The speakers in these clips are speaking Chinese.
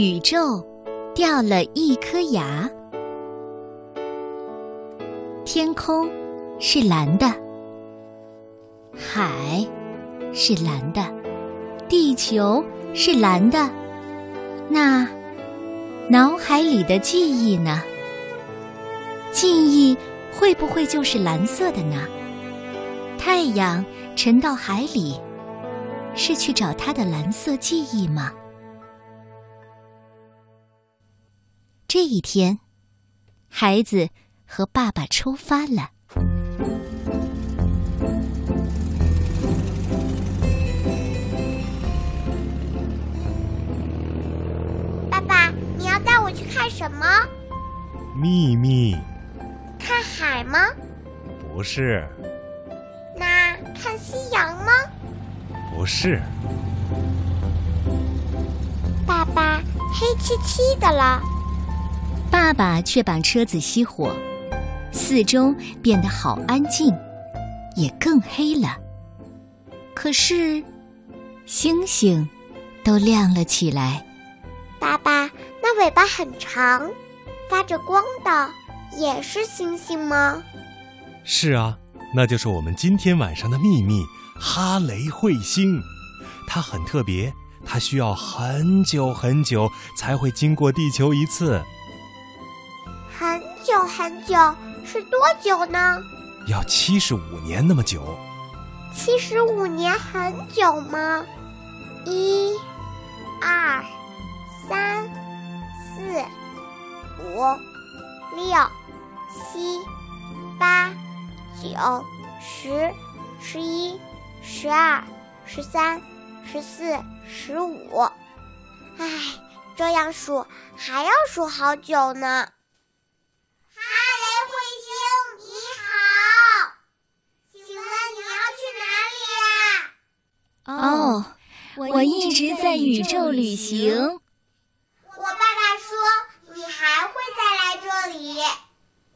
宇宙掉了一颗牙。天空是蓝的，海是蓝的，地球是蓝的。那脑海里的记忆呢？记忆会不会就是蓝色的呢？太阳沉到海里，是去找它的蓝色记忆吗？这一天，孩子和爸爸出发了。爸爸，你要带我去看什么？秘密？看海吗？不是。那看夕阳吗？不是。爸爸，黑漆漆的了。爸爸却把车子熄火，四周变得好安静，也更黑了。可是，星星都亮了起来。爸爸，那尾巴很长，发着光的，也是星星吗？是啊，那就是我们今天晚上的秘密——哈雷彗星。它很特别，它需要很久很久才会经过地球一次。很久很久是多久呢？要七十五年那么久。七十五年很久吗？一、二、三、四、五、六、七、八、九、十、十一、十二、十三、十四、十五。唉，这样数还要数好久呢。我一直在宇宙旅行。我爸爸说你还会再来这里，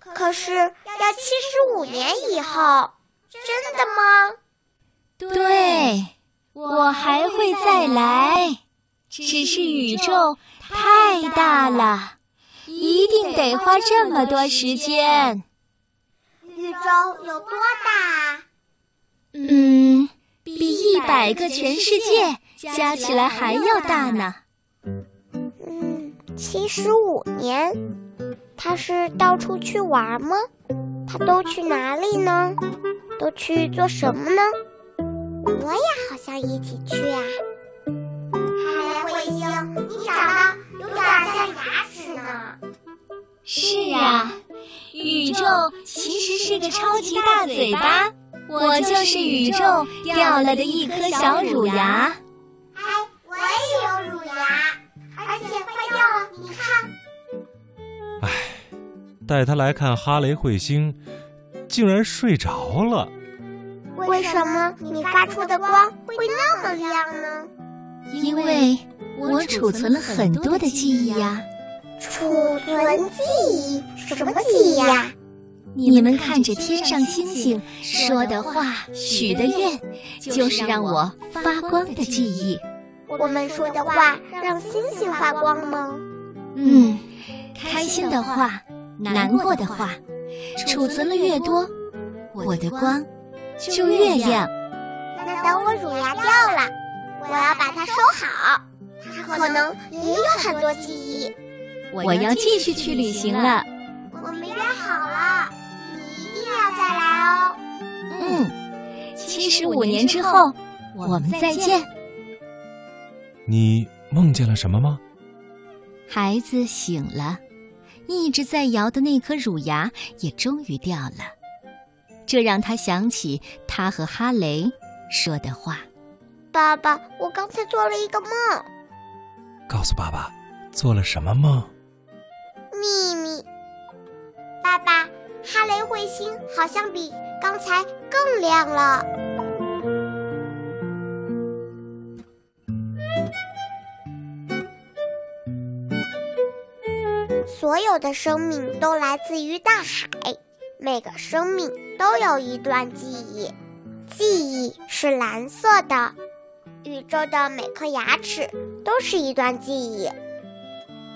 可是要七十五年以后，真的吗？对，我还会再来，只是宇宙太大了，一定得花这么多时间。宇宙有多大？嗯。比一百个全世界加起来还要大呢。嗯，七十五年，他是到处去玩吗？他都去哪里呢？都去做什么呢？我也好想一起去啊！哈雷彗星，你长得有点像牙齿呢。是啊，宇宙其实是个超级大嘴巴。我就是宇宙掉了的一颗小乳牙。带他来看哈雷彗星，竟然睡着了。为什么你发出的光会那么亮呢？因为我储存了很多的记忆呀。储存记忆？什么记忆呀？你们看着天上星星说的话、许的愿，就是让我发光的记忆。我们说的话让星星发光吗？嗯，开心的话、难过的话，储存了越多，我的光就越亮。那等我乳牙掉了，我要把它收好。它可能也有很多记忆。我要继续去旅行了。我们约好了。你一定要再来哦。嗯，七十五年之后，我们再见。你梦见了什么吗？孩子醒了，一直在摇的那颗乳牙也终于掉了，这让他想起他和哈雷说的话。爸爸，我刚才做了一个梦。告诉爸爸，做了什么梦？秘密。爸爸。哈雷彗星好像比刚才更亮了。所有的生命都来自于大海，每个生命都有一段记忆，记忆是蓝色的。宇宙的每颗牙齿都是一段记忆，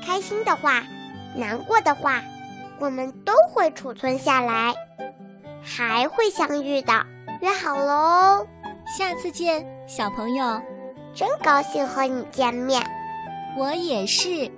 开心的话、难过的话，我们都会储存下来，还会相遇的。约好喽，下次见，小朋友。真高兴和你见面，我也是。